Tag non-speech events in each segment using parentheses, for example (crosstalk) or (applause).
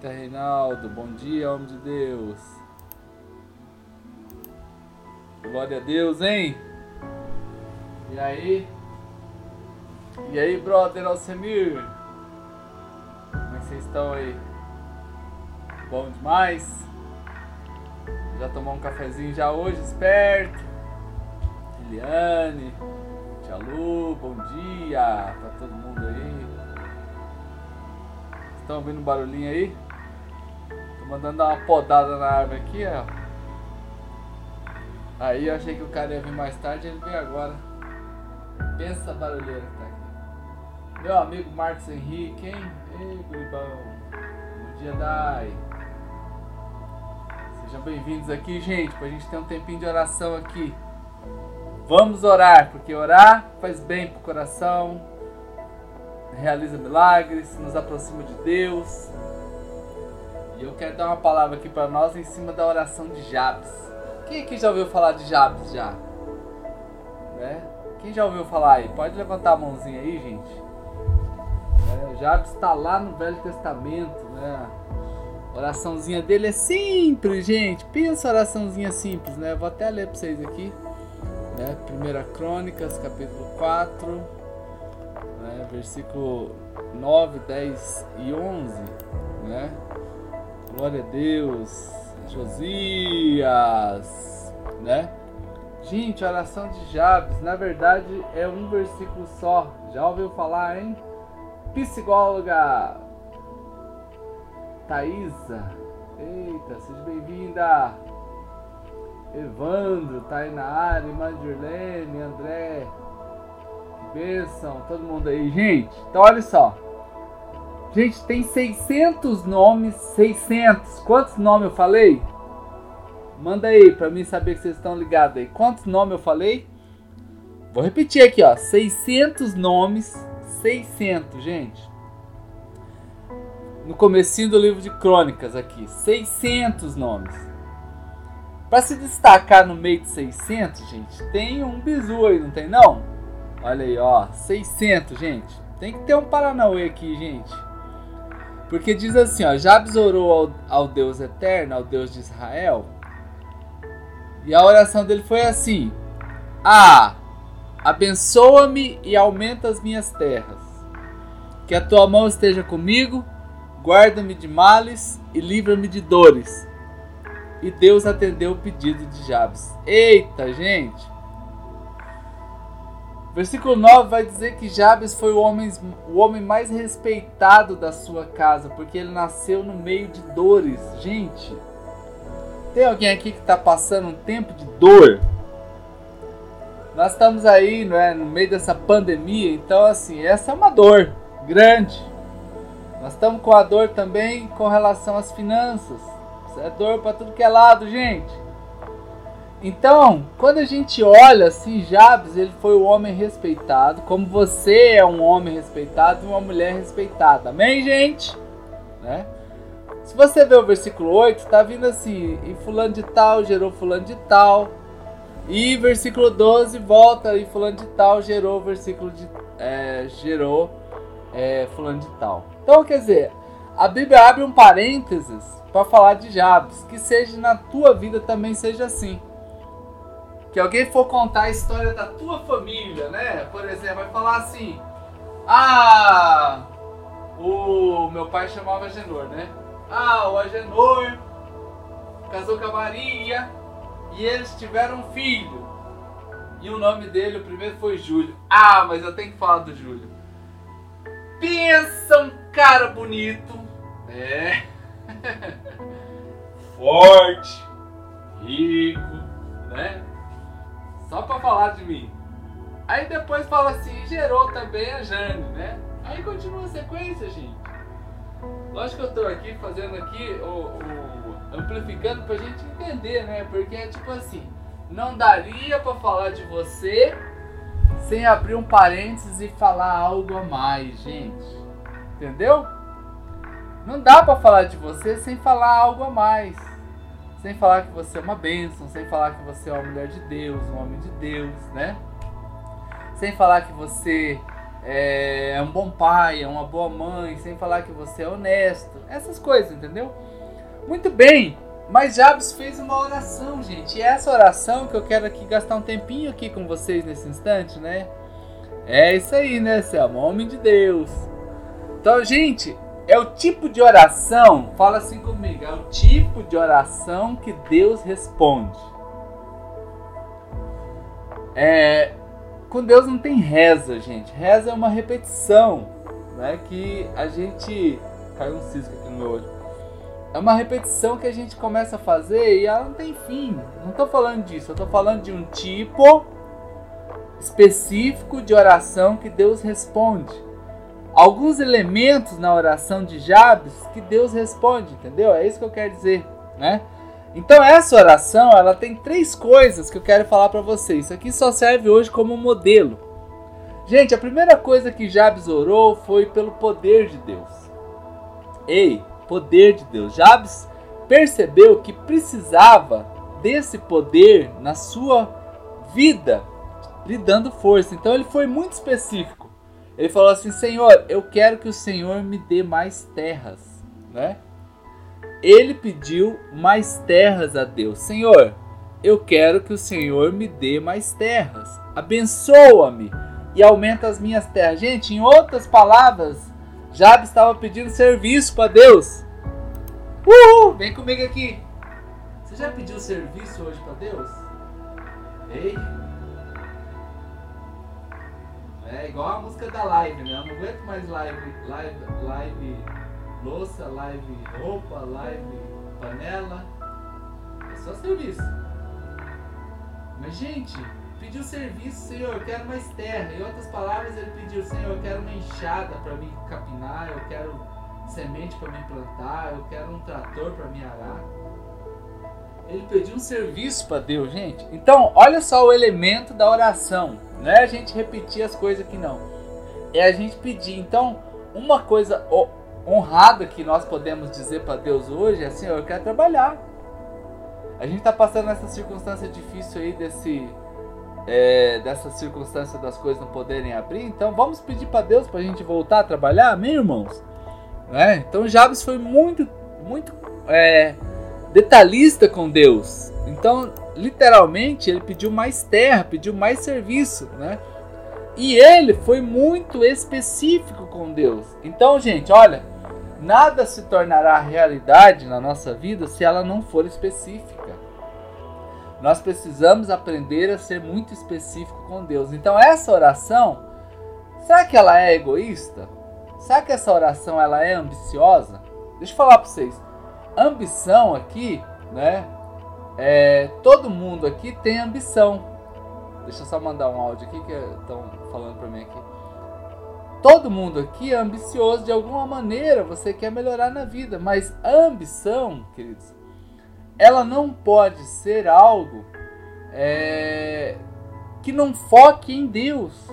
Eita, Reinaldo, bom dia, homem de Deus. Glória a Deus, hein? E aí? E aí, brother Alcemir? Como é que vocês estão aí? Bom demais? Já tomou um cafezinho já hoje, esperto? Eliane, Tia Lu, bom dia pra todo mundo aí. Estão ouvindo um barulhinho aí? Mandando dar uma podada na árvore aqui, ó. Aí eu achei que o cara ia vir mais tarde, ele veio agora. Pensa barulheira que tá aqui. Meu amigo Marcos Henrique, hein? Ei, guribão. Bom dia, Dai. Sejam bem-vindos aqui, gente, pra gente ter um tempinho de oração aqui. Vamos orar, porque orar faz bem pro coração, realiza milagres, nos aproxima de Deus. E eu quero dar uma palavra aqui para nós em cima da oração de Jabes. Quem aqui já ouviu falar de Jabes já? Né? Quem já ouviu falar aí? Pode levantar a mãozinha aí, gente. É, Jabes está lá no Velho Testamento, né? A oraçãozinha dele é simples, gente. Pensa oraçãozinha simples, né? Vou até ler para vocês aqui. Né? Primeira Crônicas, capítulo 4, né? versículo 9, 10 e 11. Né? Glória a Deus. Josias. Né? Gente, oração de Jabes, na verdade, é um versículo só. Já ouviu falar, hein? Psicóloga Thaisa. Eita, seja bem-vinda. Evandro tá aí na Mandirlene, André. Que bênção, todo mundo aí. Gente, então olha só. Gente, tem 600 nomes, 600. Quantos nomes eu falei? Manda aí pra mim saber que vocês estão ligados aí. Quantos nomes eu falei? Vou repetir aqui, ó. 600 nomes, 600, gente. No comecinho do livro de Crônicas aqui, 600 nomes. Para se destacar no meio de 600, gente, tem um bizu aí, não tem não? Olha aí, ó, 600, gente. Tem que ter um Paranauê aqui, gente. Porque diz assim, ó, Jabes orou ao, ao Deus eterno, ao Deus de Israel. E a oração dele foi assim: Ah, abençoa-me e aumenta as minhas terras. Que a tua mão esteja comigo, guarda-me de males e livra-me de dores e Deus atendeu o pedido de Jabes. Eita, gente! Versículo 9 vai dizer que Jabes foi o homem, o homem mais respeitado da sua casa, porque ele nasceu no meio de dores. Gente, tem alguém aqui que está passando um tempo de dor? Nós estamos aí é, no meio dessa pandemia, então assim, essa é uma dor grande. Nós estamos com a dor também com relação às finanças é dor para tudo que é lado, gente. Então, quando a gente olha assim, Jabes, ele foi o homem respeitado, como você é um homem respeitado e uma mulher respeitada. Amém, gente? Né? Se você ver o versículo 8, está vindo assim, e fulano de tal gerou fulano de tal. E versículo 12 volta e fulano de tal gerou versículo de é, gerou é, fulano de tal. Então, quer dizer, a Bíblia abre um parênteses para falar de Jabes. Que seja na tua vida também seja assim. Que alguém for contar a história da tua família, né? Por exemplo, vai falar assim: Ah, o meu pai chamava Agenor, né? Ah, o Agenor casou com a Maria e eles tiveram um filho. E o nome dele, o primeiro foi Júlio. Ah, mas eu tenho que falar do Júlio. Pensa um cara bonito. É. (laughs) Forte, rico, né? Só para falar de mim. Aí depois fala assim, gerou também a Jane, né? Aí continua a sequência, gente. Lógico que eu tô aqui fazendo aqui, o, o amplificando pra gente entender, né? Porque é tipo assim, não daria para falar de você sem abrir um parênteses e falar algo a mais, gente. Entendeu? Não dá para falar de você sem falar algo a mais. Sem falar que você é uma bênção, sem falar que você é uma mulher de Deus, um homem de Deus, né? Sem falar que você é, é um bom pai, é uma boa mãe, sem falar que você é honesto. Essas coisas, entendeu? Muito bem, mas Jabes fez uma oração, gente. E é essa oração que eu quero aqui gastar um tempinho aqui com vocês nesse instante, né? É isso aí, né, Selma? Homem de Deus. Então, gente, é o tipo de oração, fala assim comigo, é o tipo de oração que Deus responde. É, com Deus não tem reza, gente. Reza é uma repetição, né? Que a gente. Caiu um cisco aqui no meu olho. É uma repetição que a gente começa a fazer e ela não tem fim. Não estou falando disso, eu estou falando de um tipo específico de oração que Deus responde. Alguns elementos na oração de Jabes que Deus responde, entendeu? É isso que eu quero dizer, né? Então essa oração, ela tem três coisas que eu quero falar para vocês. Isso aqui só serve hoje como modelo. Gente, a primeira coisa que Jabes orou foi pelo poder de Deus. Ei, poder de Deus. Jabes percebeu que precisava desse poder na sua vida, lhe dando força. Então ele foi muito específico. Ele falou assim: Senhor, eu quero que o Senhor me dê mais terras, né? ele pediu mais terras a Deus. Senhor, eu quero que o Senhor me dê mais terras. Abençoa-me e aumenta as minhas terras. Gente, em outras palavras, Jabe estava pedindo serviço para Deus. Uhul! Vem comigo aqui. Você já pediu serviço hoje para Deus? Ei? É igual a música da live, né? Eu não aguento mais live, live, live louça, live roupa, live panela. É só serviço. Mas, gente, pediu serviço, Senhor, eu quero mais terra. Em outras palavras, ele pediu, Senhor, eu quero uma enxada para me capinar, eu quero semente para me plantar, eu quero um trator para me arar. Ele pediu um serviço para Deus, gente. Então, olha só o elemento da oração. Não é a gente repetir as coisas que não. É a gente pedir. Então, uma coisa, honrada que nós podemos dizer para Deus hoje é: Senhor, eu quero trabalhar. A gente está passando essa circunstância difícil aí desse é, dessa circunstância das coisas não poderem abrir. Então vamos pedir para Deus para a gente voltar a trabalhar, amém, irmãos? Né? Então Jabes foi muito, muito é, detalhista com Deus. Então, literalmente, ele pediu mais terra, pediu mais serviço, né? E ele foi muito específico com Deus. Então, gente, olha, Nada se tornará realidade na nossa vida se ela não for específica. Nós precisamos aprender a ser muito específico com Deus. Então essa oração, será que ela é egoísta? Será que essa oração ela é ambiciosa? Deixa eu falar para vocês. Ambição aqui, né? É, todo mundo aqui tem ambição. Deixa eu só mandar um áudio aqui que estão falando para mim aqui. Todo mundo aqui é ambicioso de alguma maneira, você quer melhorar na vida, mas a ambição, queridos, ela não pode ser algo é, que não foque em Deus.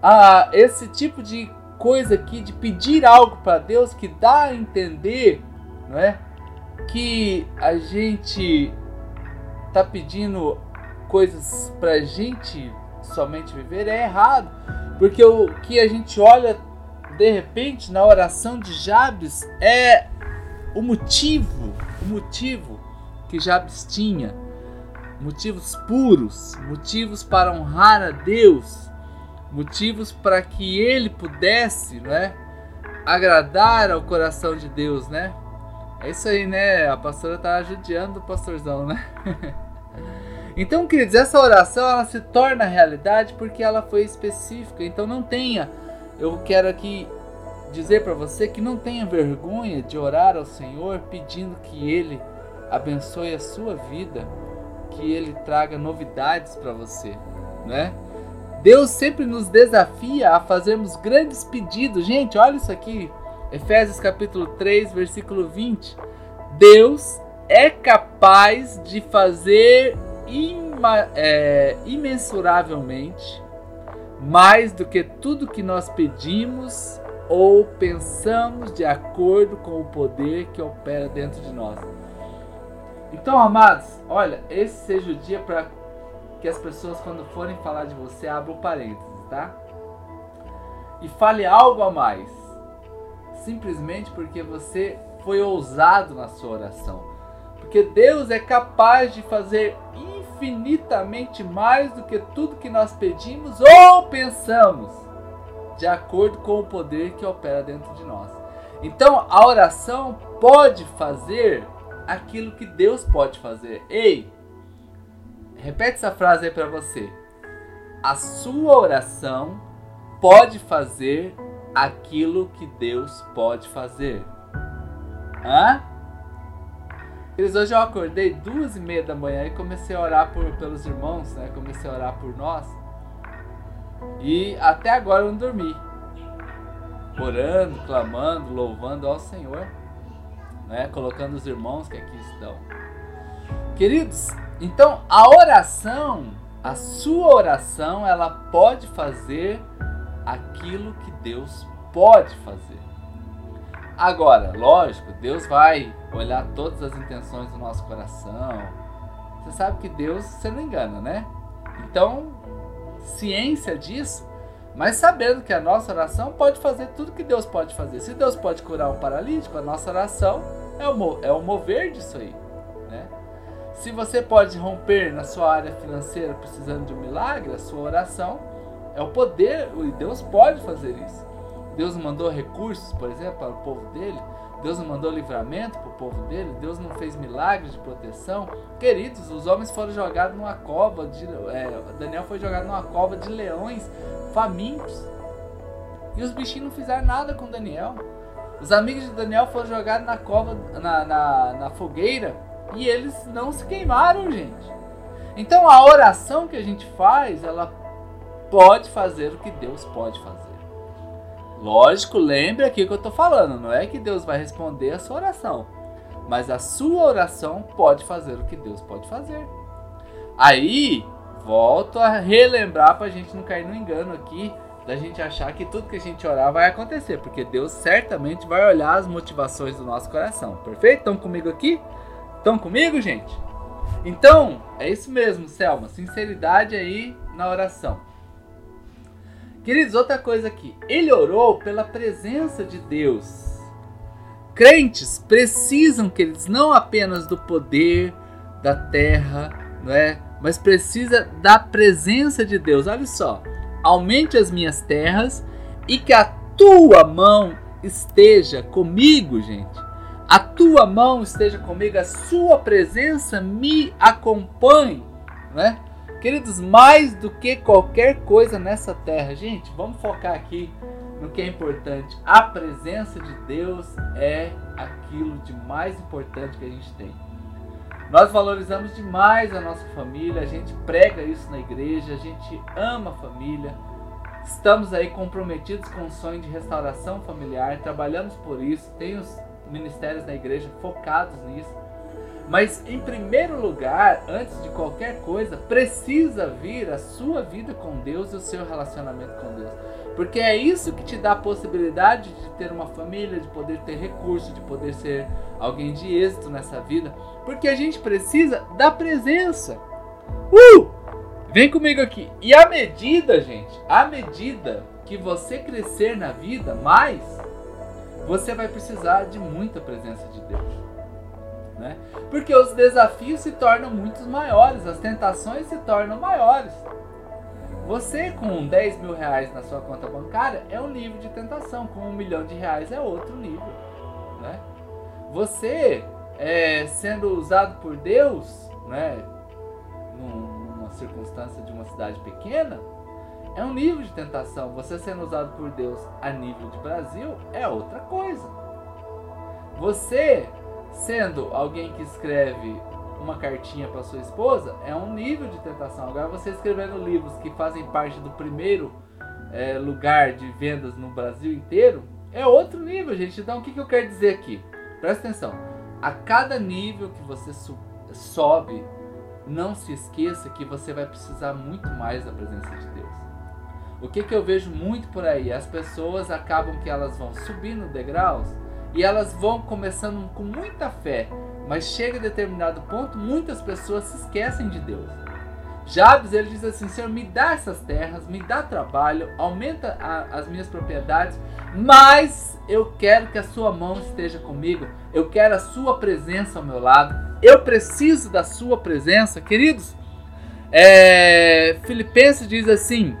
Ah, esse tipo de coisa aqui, de pedir algo para Deus, que dá a entender, não é? Que a gente tá pedindo coisas para gente somente viver é errado. Porque o que a gente olha de repente na oração de Jabes é o motivo, o motivo que Jabes tinha, motivos puros, motivos para honrar a Deus, motivos para que ele pudesse, né, agradar ao coração de Deus, né? É isso aí, né? A pastora tá judiando o pastorzão, né? (laughs) Então, queridos, essa oração ela se torna realidade porque ela foi específica. Então, não tenha, eu quero aqui dizer para você que não tenha vergonha de orar ao Senhor pedindo que Ele abençoe a sua vida, que Ele traga novidades para você, né? Deus sempre nos desafia a fazermos grandes pedidos. Gente, olha isso aqui. Efésios capítulo 3, versículo 20. Deus é capaz de fazer ima, é, imensuravelmente mais do que tudo que nós pedimos ou pensamos de acordo com o poder que opera dentro de nós. Então, amados, olha, esse seja o dia para que as pessoas, quando forem falar de você, abram parênteses, tá? e fale algo a mais. Simplesmente porque você foi ousado na sua oração. Porque Deus é capaz de fazer infinitamente mais do que tudo que nós pedimos ou pensamos, de acordo com o poder que opera dentro de nós. Então, a oração pode fazer aquilo que Deus pode fazer. Ei, repete essa frase aí para você. A sua oração pode fazer aquilo que Deus pode fazer. Hã? Eles hoje eu acordei duas e meia da manhã e comecei a orar por, pelos irmãos, né? Comecei a orar por nós. E até agora eu não dormi. Orando, clamando, louvando ao Senhor, né? Colocando os irmãos que aqui estão. Queridos, então a oração, a sua oração, ela pode fazer aquilo que Deus pode fazer. Agora, lógico, Deus vai olhar todas as intenções do nosso coração. Você sabe que Deus, você não engana, né? Então, ciência disso, mas sabendo que a nossa oração pode fazer tudo que Deus pode fazer. Se Deus pode curar um paralítico, a nossa oração é o, é o mover disso aí, né? Se você pode romper na sua área financeira precisando de um milagre, a sua oração é o poder, e Deus pode fazer isso. Deus mandou recursos, por exemplo, para o povo dele. Deus não mandou livramento para o povo dele. Deus não fez milagres de proteção. Queridos, os homens foram jogados numa cova de. É, Daniel foi jogado numa cova de leões famintos. E os bichinhos não fizeram nada com Daniel. Os amigos de Daniel foram jogados na cova, na, na, na fogueira, e eles não se queimaram, gente. Então a oração que a gente faz, ela pode fazer o que Deus pode fazer. Lógico, lembre aqui o que eu estou falando. Não é que Deus vai responder a sua oração. Mas a sua oração pode fazer o que Deus pode fazer. Aí, volto a relembrar para a gente não cair no engano aqui da gente achar que tudo que a gente orar vai acontecer, porque Deus certamente vai olhar as motivações do nosso coração. Perfeito? Estão comigo aqui? Estão comigo, gente? Então, é isso mesmo, Selma. Sinceridade aí na oração. Queridos, outra coisa aqui. Ele orou pela presença de Deus. Crentes precisam, queridos, não apenas do poder da terra, não é? Mas precisa da presença de Deus. Olha só. Aumente as minhas terras e que a tua mão esteja comigo, gente. A tua mão esteja comigo, a sua presença me acompanhe, né? Queridos, mais do que qualquer coisa nessa terra, gente, vamos focar aqui no que é importante. A presença de Deus é aquilo de mais importante que a gente tem. Nós valorizamos demais a nossa família, a gente prega isso na igreja, a gente ama a família. Estamos aí comprometidos com o sonho de restauração familiar, trabalhamos por isso, tem os ministérios da igreja focados nisso. Mas em primeiro lugar, antes de qualquer coisa, precisa vir a sua vida com Deus e o seu relacionamento com Deus. Porque é isso que te dá a possibilidade de ter uma família, de poder ter recursos, de poder ser alguém de êxito nessa vida. Porque a gente precisa da presença. Uh! Vem comigo aqui. E à medida, gente, à medida que você crescer na vida mais, você vai precisar de muita presença de Deus né? Porque os desafios se tornam muito maiores, as tentações se tornam maiores. Você com 10 mil reais na sua conta bancária é um nível de tentação, com um milhão de reais é outro nível, né? Você é, sendo usado por Deus, né? Numa circunstância de uma cidade pequena, é um nível de tentação. Você sendo usado por Deus a nível de Brasil é outra coisa. Você sendo alguém que escreve uma cartinha para sua esposa, é um nível de tentação. Agora, você escrevendo livros que fazem parte do primeiro é, lugar de vendas no Brasil inteiro, é outro nível, gente. Então, o que, que eu quero dizer aqui? Presta atenção. A cada nível que você sobe, não se esqueça que você vai precisar muito mais da presença de Deus. O que, que eu vejo muito por aí? As pessoas acabam que elas vão subindo degraus e elas vão começando com muita fé, mas chega a determinado ponto, muitas pessoas se esquecem de Deus. Jabes ele diz assim: Senhor, me dá essas terras, me dá trabalho, aumenta a, as minhas propriedades, mas eu quero que a sua mão esteja comigo, eu quero a sua presença ao meu lado, eu preciso da sua presença, queridos. É, Filipenses diz assim: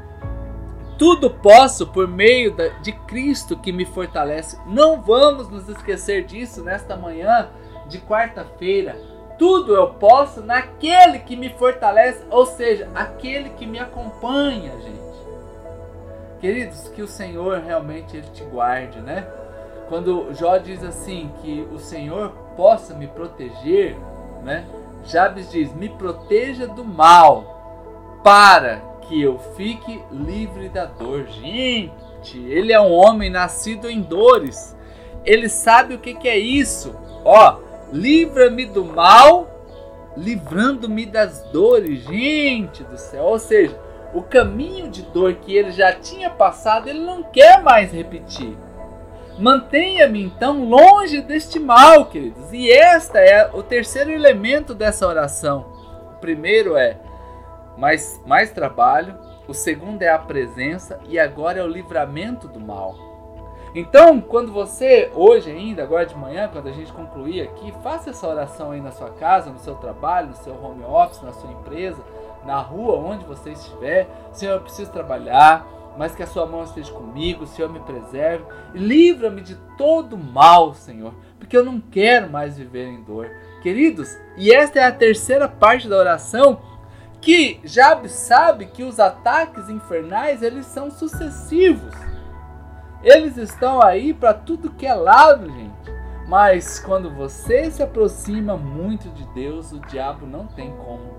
tudo posso por meio de Cristo que me fortalece. Não vamos nos esquecer disso nesta manhã de quarta-feira. Tudo eu posso naquele que me fortalece, ou seja, aquele que me acompanha, gente. Queridos, que o Senhor realmente ele te guarde, né? Quando Jó diz assim que o Senhor possa me proteger, né? Jabes diz: "Me proteja do mal, para que eu fique livre da dor". Gente, ele é um homem nascido em dores. Ele sabe o que, que é isso. Ó, livra-me do mal, livrando-me das dores. Gente do céu, ou seja, o caminho de dor que ele já tinha passado, ele não quer mais repetir. Mantenha-me então longe deste mal, queridos. E esta é o terceiro elemento dessa oração. O primeiro é mais, mais trabalho, o segundo é a presença e agora é o livramento do mal. Então, quando você, hoje ainda, agora de manhã, quando a gente concluir aqui, faça essa oração aí na sua casa, no seu trabalho, no seu home office, na sua empresa, na rua, onde você estiver. Senhor, eu preciso trabalhar, mas que a sua mão esteja comigo, Senhor, me preserve. Livra-me de todo mal, Senhor, porque eu não quero mais viver em dor. Queridos, e esta é a terceira parte da oração que Jabes sabe que os ataques infernais eles são sucessivos. Eles estão aí para tudo que é lado, gente. Mas quando você se aproxima muito de Deus, o diabo não tem como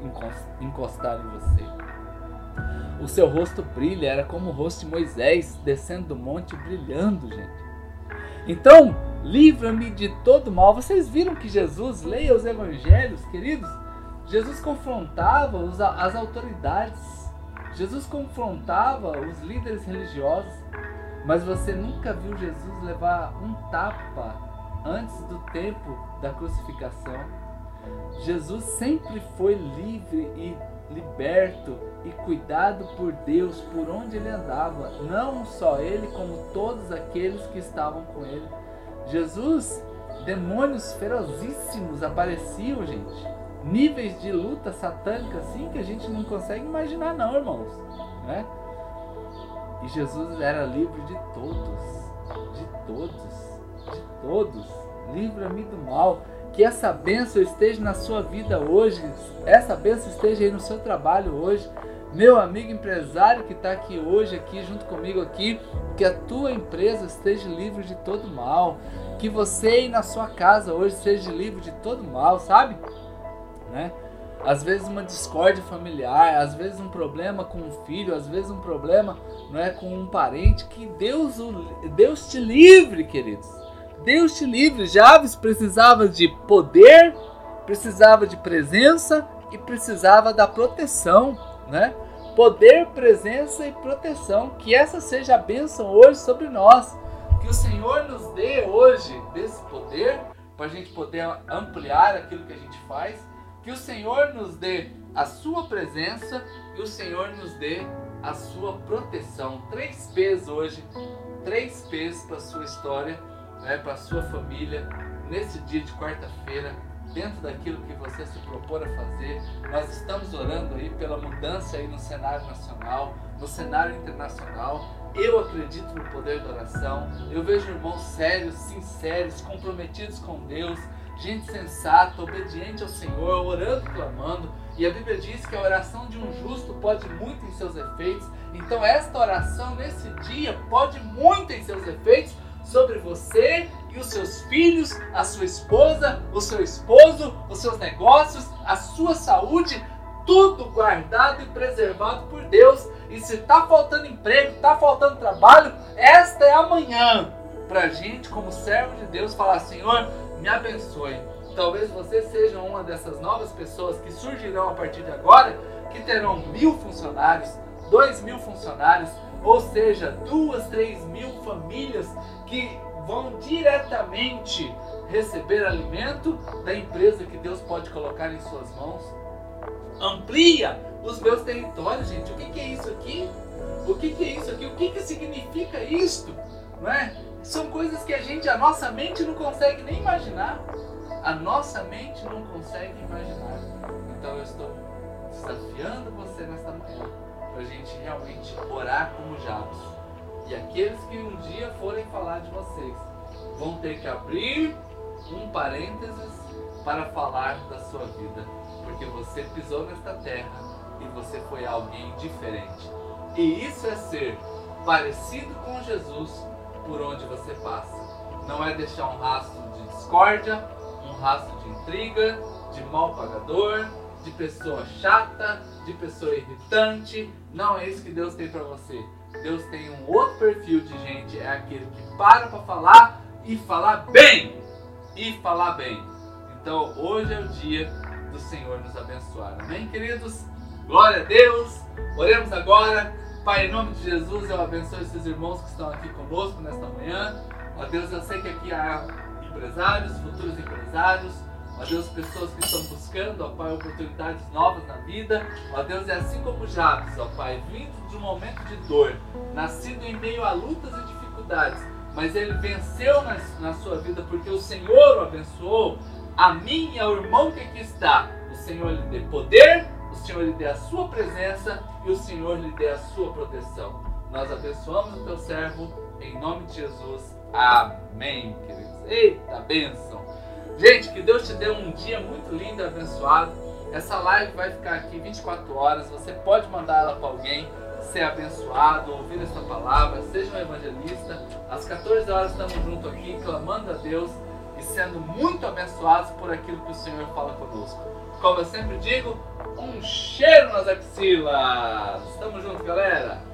encostar em você. O seu rosto brilha, era como o rosto de Moisés descendo do monte brilhando, gente. Então, livra-me de todo mal. Vocês viram que Jesus, leia os evangelhos, queridos, Jesus confrontava as autoridades, Jesus confrontava os líderes religiosos, mas você nunca viu Jesus levar um tapa antes do tempo da crucificação. Jesus sempre foi livre e liberto e cuidado por Deus por onde ele andava, não só ele, como todos aqueles que estavam com ele. Jesus, demônios ferozíssimos apareciam, gente. Níveis de luta satânica assim que a gente não consegue imaginar não, irmãos, né? E Jesus era livre de todos, de todos, de todos. Livra-me do mal. Que essa bênção esteja na sua vida hoje. Essa bênção esteja aí no seu trabalho hoje. Meu amigo empresário que está aqui hoje, aqui junto comigo aqui, que a tua empresa esteja livre de todo mal. Que você aí na sua casa hoje seja livre de todo mal, sabe? Né? às vezes uma discórdia familiar, às vezes um problema com um filho, às vezes um problema não é, com um parente, que Deus, Deus te livre, queridos. Deus te livre. Javes precisava de poder, precisava de presença e precisava da proteção, né? Poder, presença e proteção. Que essa seja a bênção hoje sobre nós. Que o Senhor nos dê hoje desse poder para a gente poder ampliar aquilo que a gente faz que o Senhor nos dê a sua presença e o Senhor nos dê a sua proteção. Três P's hoje, três P's para a sua história, né, para a sua família, nesse dia de quarta-feira, dentro daquilo que você se propor a fazer. Nós estamos orando aí pela mudança aí no cenário nacional, no cenário internacional. Eu acredito no poder da oração. Eu vejo irmãos sérios, sinceros, comprometidos com Deus gente sensata, obediente ao Senhor, orando clamando. E a Bíblia diz que a oração de um justo pode muito em seus efeitos. Então, esta oração nesse dia pode muito em seus efeitos sobre você e os seus filhos, a sua esposa, o seu esposo, os seus negócios, a sua saúde, tudo guardado e preservado por Deus. E se está faltando emprego, está faltando trabalho, esta é a manhã para a gente, como servo de Deus, falar: Senhor, me abençoe. Talvez você seja uma dessas novas pessoas que surgirão a partir de agora, que terão mil funcionários, dois mil funcionários, ou seja, duas, três mil famílias que vão diretamente receber alimento da empresa que Deus pode colocar em suas mãos. amplia os meus territórios, gente. O que, que é isso aqui? O que, que é isso aqui? O que, que significa isto? Não é? São coisas que a gente, a nossa mente não consegue nem imaginar. A nossa mente não consegue imaginar. Então eu estou desafiando você nesta manhã para a gente realmente orar como Jabes. E aqueles que um dia forem falar de vocês vão ter que abrir um parênteses para falar da sua vida, porque você pisou nesta terra e você foi alguém diferente. E isso é ser parecido com Jesus por onde você passa. Não é deixar um rastro de discórdia, um rastro de intriga, de mal pagador, de pessoa chata, de pessoa irritante. Não é isso que Deus tem para você. Deus tem um outro perfil de gente, é aquele que para para falar e falar bem. E falar bem. Então hoje é o dia do Senhor nos abençoar. Amém, queridos? Glória a Deus. Oremos agora. Pai, em nome de Jesus, eu abençoo esses irmãos que estão aqui conosco nesta manhã. Ó Deus, eu sei que aqui há empresários, futuros empresários. Ó Deus, pessoas que estão buscando, ó Pai, oportunidades novas na vida. Ó Deus, é assim como Jabes, ó Pai, vindo de um momento de dor, nascido em meio a lutas e dificuldades, mas ele venceu na, na sua vida porque o Senhor o abençoou. A mim e ao irmão que aqui está, o Senhor lhe dê poder, o Senhor lhe dê a sua presença e o Senhor lhe dê a sua proteção. Nós abençoamos o teu servo em nome de Jesus. Amém, queridos. Eita bênção. Gente, que Deus te dê um dia muito lindo e abençoado. Essa live vai ficar aqui 24 horas. Você pode mandar ela para alguém ser abençoado, ouvir essa palavra, seja um evangelista. Às 14 horas estamos juntos aqui, clamando a Deus e sendo muito abençoados por aquilo que o Senhor fala conosco. Como eu sempre digo, um cheiro nas axilas. Estamos juntos, galera.